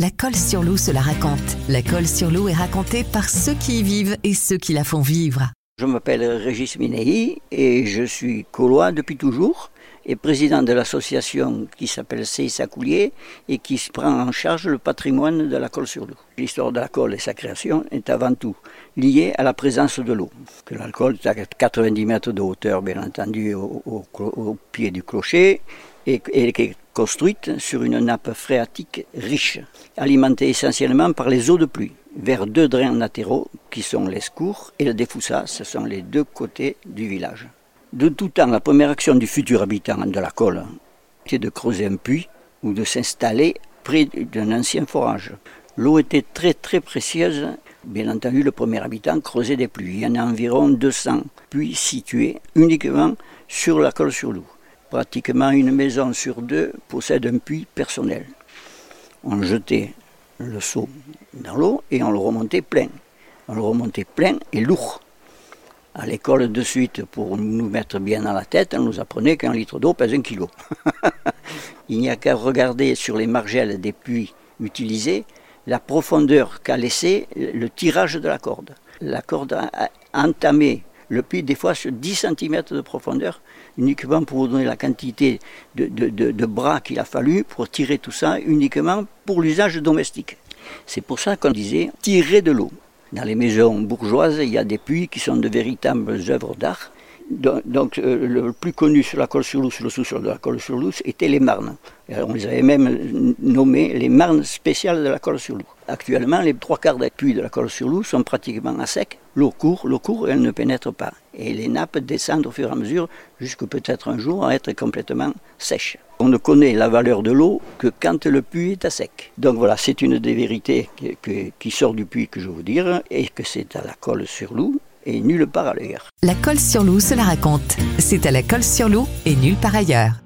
La colle sur l'eau se la raconte. La colle sur l'eau est racontée par ceux qui y vivent et ceux qui la font vivre. Je m'appelle Régis Minei et je suis colois depuis toujours et président de l'association qui s'appelle CISA Coulier et qui prend en charge le patrimoine de la colle sur l'eau. L'histoire de la colle et sa création est avant tout liée à la présence de l'eau. Que l'alcool est à 90 mètres de hauteur, bien entendu, au, pied du clocher et, construite sur une nappe phréatique riche, alimentée essentiellement par les eaux de pluie, vers deux drains latéraux qui sont l'escours et le défoussat, ce sont les deux côtés du village. De tout temps, la première action du futur habitant de la colle était de creuser un puits ou de s'installer près d'un ancien forage. L'eau était très très précieuse. Bien entendu, le premier habitant creusait des puits. Il y en a environ 200 puits situés uniquement sur la colle sur loup. Pratiquement une maison sur deux possède un puits personnel. On jetait le seau dans l'eau et on le remontait plein. On le remontait plein et lourd. À l'école de suite, pour nous mettre bien dans la tête, on nous apprenait qu'un litre d'eau pèse un kilo. Il n'y a qu'à regarder sur les margelles des puits utilisés la profondeur qu'a laissé le tirage de la corde. La corde a entamé le puits des fois sur 10 cm de profondeur, uniquement pour vous donner la quantité de, bras qu'il a fallu pour tirer tout ça, uniquement pour l'usage domestique. C'est pour ça qu'on disait tirer de l'eau. Dans les maisons bourgeoises, il y a des puits qui sont de véritables œuvres d'art. Donc, euh, le plus connu sur la colle sur lousse, le sous-sol de la colle sur lousse, était les marnes. on les avait même nommés les marnes spéciales de la colle sur loup. Actuellement, les trois quarts des puits de la colle sur loup sont pratiquement à sec. L'eau court, l'eau court, elle ne pénètre pas. Et les nappes descendent au fur et à mesure, jusqu'à peut-être un jour à être complètement sèches. On ne connaît la valeur de l'eau que quand le puits est à sec. Donc voilà, c'est une des vérités qui sort du puits que je veux dire, et que c'est à la colle sur loup et nulle part ailleurs. La colle sur loup se la raconte. C'est à la colle sur loup et nulle part ailleurs.